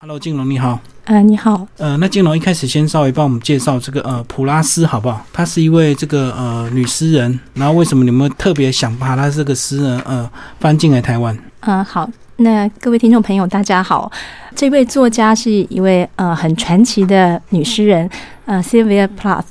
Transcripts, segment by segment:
Hello，金龙你好。呃，你好。呃，那金龙一开始先稍微帮我们介绍这个呃普拉斯好不好？她是一位这个呃女诗人，然后为什么你们特别想把她这个诗人呃翻进来台湾？嗯，好。那各位听众朋友，大家好。这位作家是一位呃很传奇的女诗人，呃，Sylvia Plath。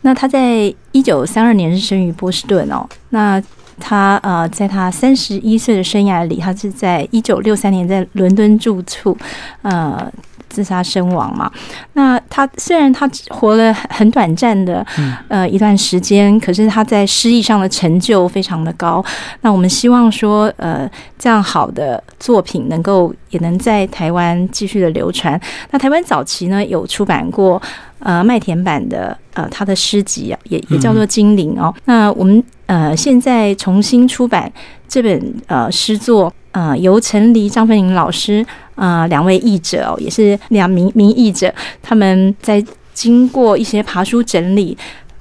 那她在一九三二年是生于波士顿哦。那他呃，在他三十一岁的生涯里，他是在一九六三年在伦敦住处，呃。自杀身亡嘛？那他虽然他活了很短暂的呃一段时间，可是他在诗意上的成就非常的高。那我们希望说，呃，这样好的作品能够也能在台湾继续的流传。那台湾早期呢有出版过呃麦田版的呃他的诗集啊，也也叫做《精灵》哦。那我们呃现在重新出版这本呃诗作，呃由陈黎、张芬玲老师。啊，两位译者哦，也是两名名译者，他们在经过一些爬书整理。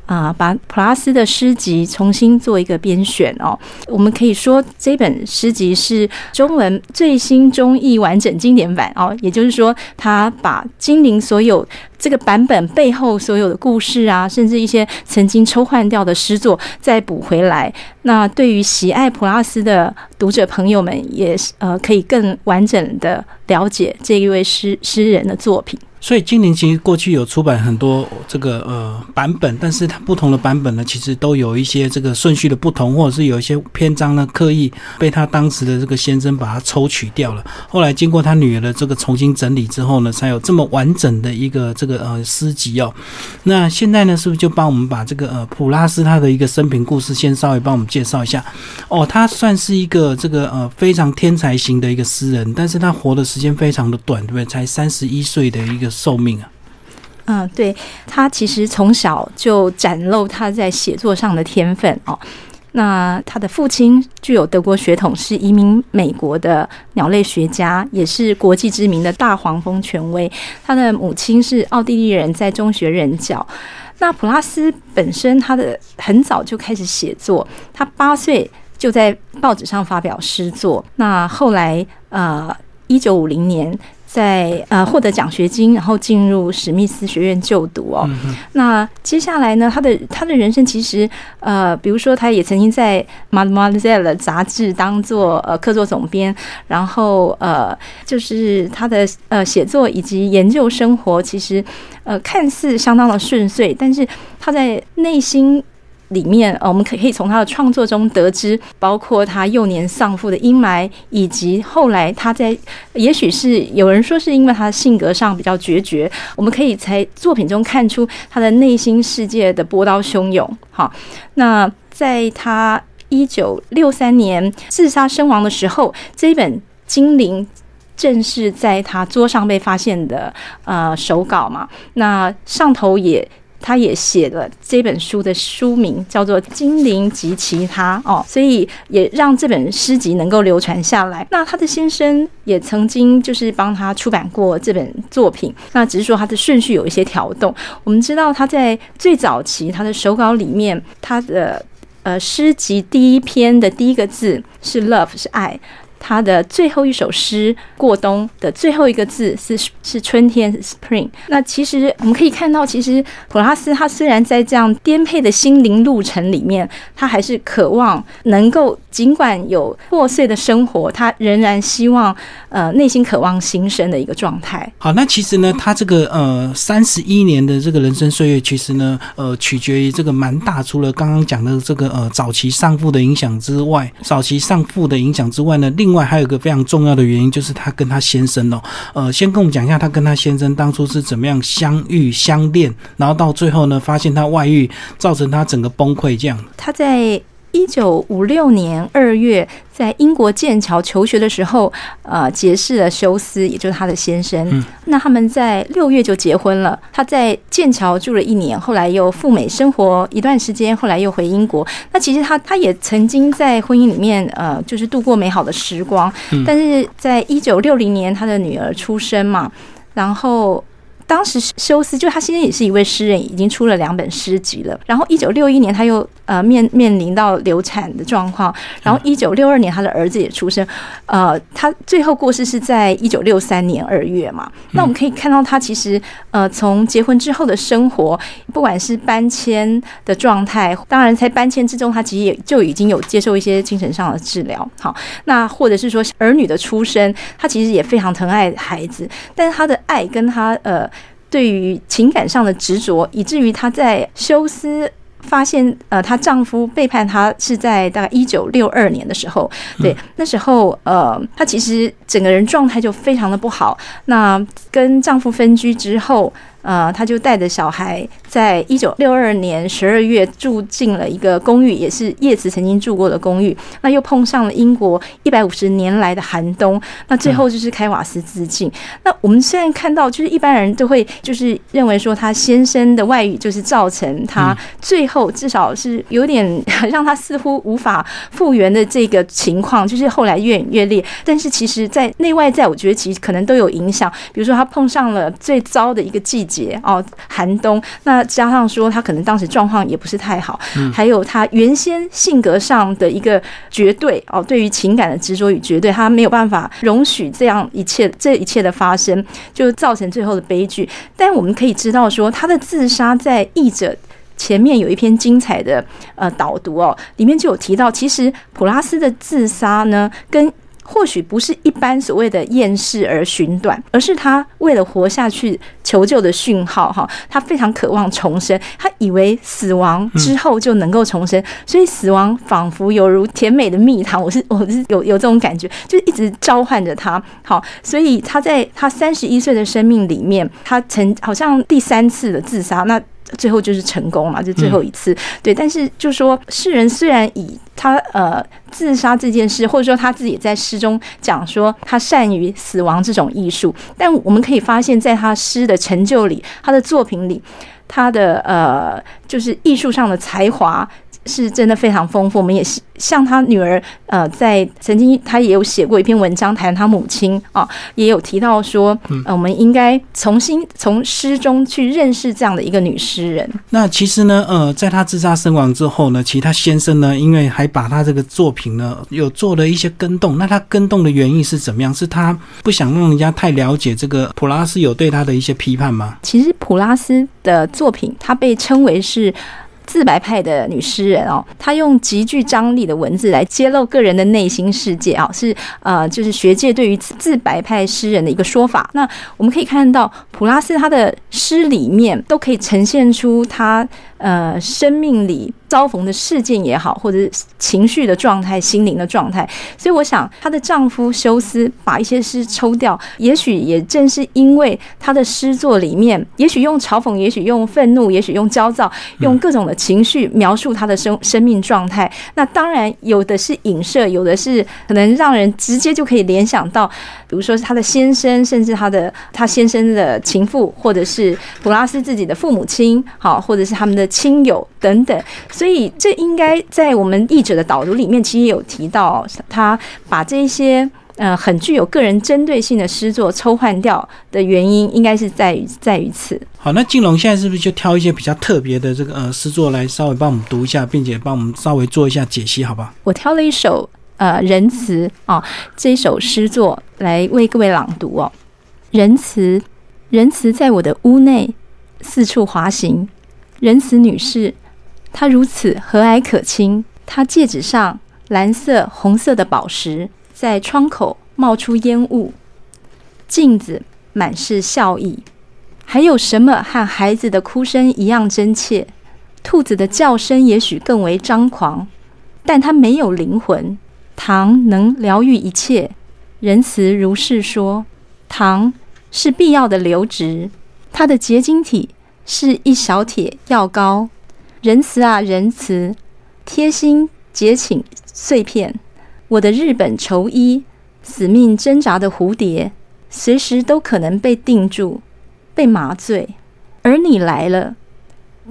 啊，把普拉斯的诗集重新做一个编选哦。我们可以说，这本诗集是中文最新中译完整经典版哦。也就是说，他把精灵所有这个版本背后所有的故事啊，甚至一些曾经抽换掉的诗作再补回来。那对于喜爱普拉斯的读者朋友们，也是呃可以更完整的了解这一位诗诗人的作品。所以精灵其实过去有出版很多这个呃版本，但是它不同的版本呢，其实都有一些这个顺序的不同，或者是有一些篇章呢刻意被他当时的这个先生把它抽取掉了。后来经过他女儿的这个重新整理之后呢，才有这么完整的一个这个呃诗集哦。那现在呢，是不是就帮我们把这个呃普拉斯他的一个生平故事先稍微帮我们介绍一下？哦，他算是一个这个呃非常天才型的一个诗人，但是他活的时间非常的短，对不对？才三十一岁的一个。寿命啊，嗯，对他其实从小就展露他在写作上的天分哦。那他的父亲具有德国血统，是移民美国的鸟类学家，也是国际知名的大黄蜂权威。他的母亲是奥地利人，在中学任教。那普拉斯本身，他的很早就开始写作，他八岁就在报纸上发表诗作。那后来，呃，一九五零年。在呃获得奖学金，然后进入史密斯学院就读哦。那接下来呢，他的他的人生其实呃，比如说他也曾经在《Mademoiselle》杂志当做呃客座总编，然后呃就是他的呃写作以及研究生活，其实呃看似相当的顺遂，但是他在内心。里面，呃，我们可可以从他的创作中得知，包括他幼年丧父的阴霾，以及后来他在，也许是有人说是因为他的性格上比较决绝，我们可以在作品中看出他的内心世界的波涛汹涌。好，那在他一九六三年自杀身亡的时候，这一本《精灵》正是在他桌上被发现的呃手稿嘛，那上头也。他也写了这本书的书名叫做《精灵及其他》哦，所以也让这本诗集能够流传下来。那他的先生也曾经就是帮他出版过这本作品，那只是说他的顺序有一些调动。我们知道他在最早期他的手稿里面，他的呃诗集第一篇的第一个字是 “love”，是爱。他的最后一首诗《过冬》的最后一个字是是春天，spring。那其实我们可以看到，其实普拉斯他虽然在这样颠沛的心灵路程里面，他还是渴望能够。尽管有破碎的生活，他仍然希望呃内心渴望新生的一个状态。好，那其实呢，他这个呃三十一年的这个人生岁月，其实呢呃取决于这个蛮大。除了刚刚讲的这个呃早期丧父的影响之外，早期丧父的影响之外呢，另另外还有一个非常重要的原因，就是他跟他先生哦，呃，先跟我们讲一下他跟他先生当初是怎么样相遇相恋，然后到最后呢，发现他外遇，造成他整个崩溃这样。他在。一九五六年二月，在英国剑桥求学的时候，呃，结识了休斯，也就是他的先生。嗯，那他们在六月就结婚了。他在剑桥住了一年，后来又赴美生活一段时间，后来又回英国。那其实他他也曾经在婚姻里面，呃，就是度过美好的时光。但是在一九六零年，他的女儿出生嘛，然后。当时休斯就他现在也是一位诗人，已经出了两本诗集了。然后一九六一年他又呃面面临到流产的状况，然后一九六二年他的儿子也出生，呃，他最后过世是在一九六三年二月嘛。那我们可以看到他其实呃从结婚之后的生活，不管是搬迁的状态，当然在搬迁之中，他其实也就已经有接受一些精神上的治疗。好，那或者是说儿女的出生，他其实也非常疼爱孩子，但是他的爱跟他呃。对于情感上的执着，以至于她在休斯发现呃她丈夫背叛她是在大概一九六二年的时候，对那时候呃她其实整个人状态就非常的不好。那跟丈夫分居之后。呃，他就带着小孩，在一九六二年十二月住进了一个公寓，也是叶子曾经住过的公寓。那又碰上了英国一百五十年来的寒冬，那最后就是开瓦斯自尽。那我们现在看到，就是一般人都会就是认为说，他先生的外遇就是造成他最后至少是有点让他似乎无法复原的这个情况，就是后来越演越烈。但是其实，在内外在，我觉得其实可能都有影响。比如说，他碰上了最糟的一个季。节哦，寒冬，那加上说他可能当时状况也不是太好，还有他原先性格上的一个绝对哦，对于情感的执着与绝对，他没有办法容许这样一切这一切的发生，就造成最后的悲剧。但我们可以知道说，他的自杀在译者前面有一篇精彩的呃导读哦，里面就有提到，其实普拉斯的自杀呢跟。或许不是一般所谓的厌世而寻短，而是他为了活下去求救的讯号。哈，他非常渴望重生，他以为死亡之后就能够重生，所以死亡仿佛犹如甜美的蜜糖。我是 我是有有这种感觉，就一直召唤着他。好，所以他在他三十一岁的生命里面，他曾好像第三次的自杀。那最后就是成功嘛，就最后一次，对。但是就说世人虽然以他呃自杀这件事，或者说他自己在诗中讲说他善于死亡这种艺术，但我们可以发现，在他诗的成就里，他的作品里，他的呃就是艺术上的才华。是真的非常丰富。我们也是像他女儿，呃，在曾经他也有写过一篇文章谈他母亲啊，也有提到说，呃，我们应该重新从诗中去认识这样的一个女诗人。那其实呢，呃，在他自杀身亡之后呢，其实他先生呢，因为还把他这个作品呢，有做了一些跟动。那他跟动的原因是怎么样？是他不想让人家太了解这个普拉斯有对他的一些批判吗？其实普拉斯的作品，他被称为是。自白派的女诗人哦，她用极具张力的文字来揭露个人的内心世界啊，是呃，就是学界对于自白派诗人的一个说法。那我们可以看到，普拉斯他的诗里面都可以呈现出他。呃，生命里遭逢的事件也好，或者情绪的状态、心灵的状态，所以我想，她的丈夫休斯把一些诗抽掉，也许也正是因为他的诗作里面，也许用嘲讽，也许用愤怒，也许用焦躁，用各种的情绪描述他的生生命状态。那当然，有的是影射，有的是可能让人直接就可以联想到，比如说是他的先生，甚至他的他先生的情妇，或者是普拉斯自己的父母亲，好，或者是他们的。亲友等等，所以这应该在我们译者的导读里面，其实也有提到，他把这些呃很具有个人针对性的诗作抽换掉的原因，应该是在于在于此。好，那金龙现在是不是就挑一些比较特别的这个呃诗作来稍微帮我们读一下，并且帮我们稍微做一下解析，好吧？我挑了一首呃仁慈啊这一首诗作来为各位朗读哦。仁慈，仁慈在我的屋内四处滑行。仁慈女士，她如此和蔼可亲。她戒指上蓝色、红色的宝石，在窗口冒出烟雾。镜子满是笑意。还有什么和孩子的哭声一样真切？兔子的叫声也许更为张狂，但它没有灵魂。糖能疗愈一切。仁慈如是说。糖是必要的流质，它的结晶体。是一小铁药膏，仁慈啊仁慈，贴心结请碎片。我的日本绸衣，死命挣扎的蝴蝶，随时都可能被定住，被麻醉。而你来了，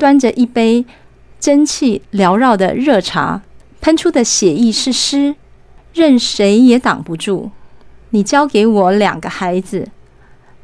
端着一杯蒸汽缭绕的热茶，喷出的血意是诗，任谁也挡不住。你交给我两个孩子，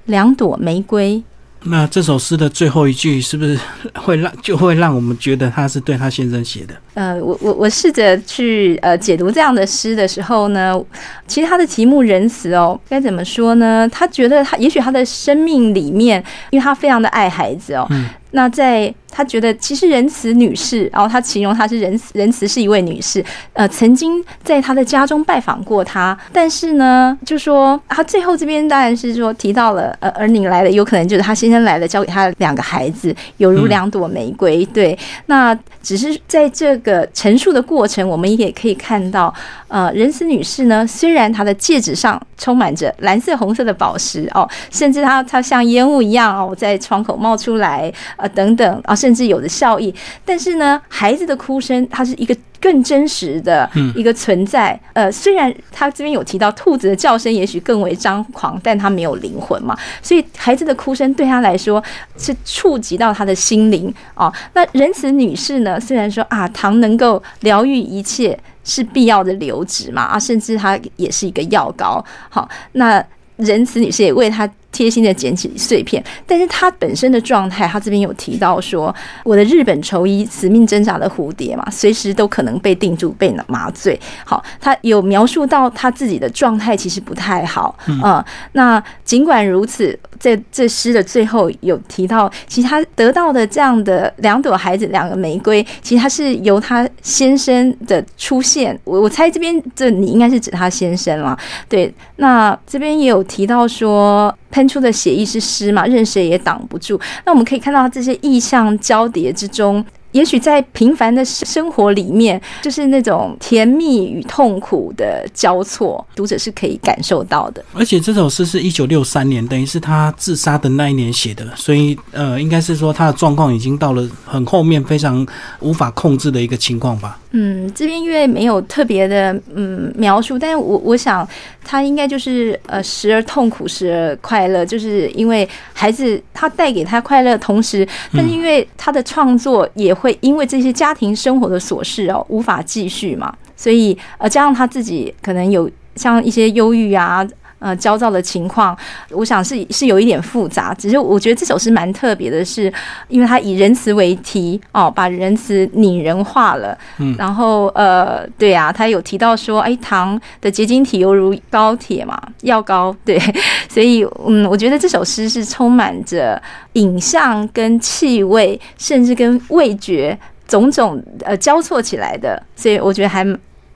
两朵玫瑰。那这首诗的最后一句是不是 会让就会让我们觉得他是对他先生写的？呃，我我我试着去呃解读这样的诗的时候呢，其实他的题目仁慈哦，该怎么说呢？他觉得他也许他的生命里面，因为他非常的爱孩子哦。那在他觉得，其实仁慈女士，然后他形容她是仁慈，仁慈是一位女士，呃，曾经在他的家中拜访过他，但是呢，就说他最后这边当然是说提到了，呃，儿女来了，有可能就是他先生来了，交给他两个孩子，犹如两朵玫瑰。对，那只是在这个陈述的过程，我们也可以看到，呃，仁慈女士呢，虽然她的戒指上充满着蓝色、红色的宝石哦，甚至她她像烟雾一样哦，在窗口冒出来。啊，等等啊，甚至有的效益，但是呢，孩子的哭声，它是一个更真实的一个存在。呃，虽然他这边有提到兔子的叫声，也许更为张狂，但他没有灵魂嘛，所以孩子的哭声对他来说是触及到他的心灵啊。那仁慈女士呢，虽然说啊，糖能够疗愈一切，是必要的流质嘛啊，甚至它也是一个药膏。好，那仁慈女士也为他。贴心的捡起碎片，但是他本身的状态，他这边有提到说，我的日本绸衣死命挣扎的蝴蝶嘛，随时都可能被定住、被麻醉。好，他有描述到他自己的状态其实不太好嗯，那尽管如此，这这诗的最后有提到，其实他得到的这样的两朵孩子、两个玫瑰，其实他是由他先生的出现。我我猜这边这你应该是指他先生了。对，那这边也有提到说。喷出的血意是诗嘛，任谁也挡不住。那我们可以看到这些意象交叠之中。也许在平凡的生活里面，就是那种甜蜜与痛苦的交错，读者是可以感受到的。而且这首诗是一九六三年，等于是他自杀的那一年写的，所以呃，应该是说他的状况已经到了很后面，非常无法控制的一个情况吧。嗯，这边因为没有特别的嗯描述，但是我我想他应该就是呃时而痛苦，时而快乐，就是因为孩子他带给他快乐，同时，但是因为他的创作也会。会因为这些家庭生活的琐事哦，无法继续嘛，所以呃，加上他自己可能有像一些忧郁啊。呃，焦躁的情况，我想是是有一点复杂。只是我觉得这首诗蛮特别的，是因为它以仁慈为题哦，把仁慈拟人化了。嗯，然后呃，对啊，他有提到说，哎，糖的结晶体犹如高铁嘛，药膏。对，所以嗯，我觉得这首诗是充满着影像跟气味，甚至跟味觉种种呃交错起来的，所以我觉得还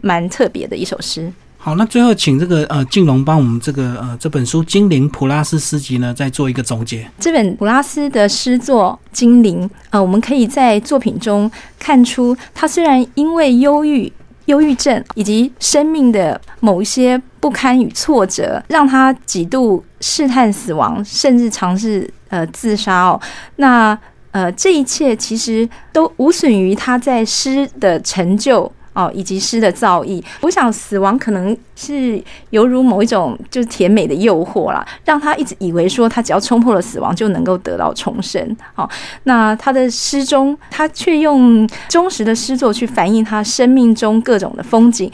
蛮特别的一首诗。好，那最后请这个呃静龙帮我们这个呃这本书《精灵普拉斯诗集》呢，再做一个总结。这本普拉斯的诗作《精灵》呃，我们可以在作品中看出，他虽然因为忧郁、忧郁症以及生命的某一些不堪与挫折，让他几度试探死亡，甚至尝试呃自杀哦。那呃这一切其实都无损于他在诗的成就。哦，以及诗的造诣，我想死亡可能是犹如某一种就是甜美的诱惑啦，让他一直以为说他只要冲破了死亡就能够得到重生。好，那他的诗中，他却用忠实的诗作去反映他生命中各种的风景，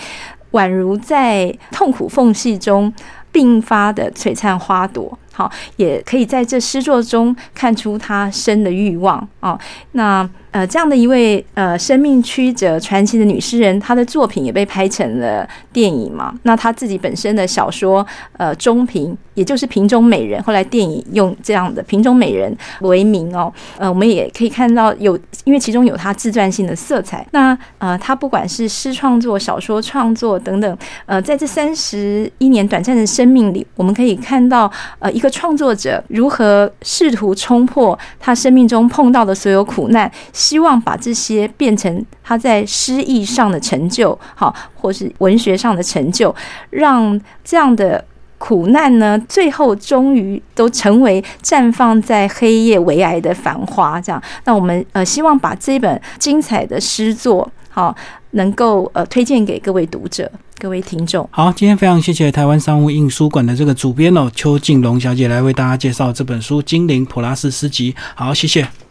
宛如在痛苦缝隙中并发的璀璨花朵。好，也可以在这诗作中看出他生的欲望啊。那。呃，这样的一位呃生命曲折传奇的女诗人，她的作品也被拍成了电影嘛。那她自己本身的小说呃中平，也就是瓶中美人，后来电影用这样的瓶中美人为名哦。呃，我们也可以看到有，因为其中有她自传性的色彩。那呃，她不管是诗创作、小说创作等等，呃，在这三十一年短暂的生命里，我们可以看到呃一个创作者如何试图冲破他生命中碰到的所有苦难。希望把这些变成他在诗意上的成就，好，或是文学上的成就，让这样的苦难呢，最后终于都成为绽放在黑夜为癌的繁花。这样，那我们呃，希望把这本精彩的诗作，好，能够呃推荐给各位读者、各位听众。好，今天非常谢谢台湾商务印书馆的这个主编哦，邱静龙小姐来为大家介绍这本书《精灵普拉斯诗集》。好，谢谢。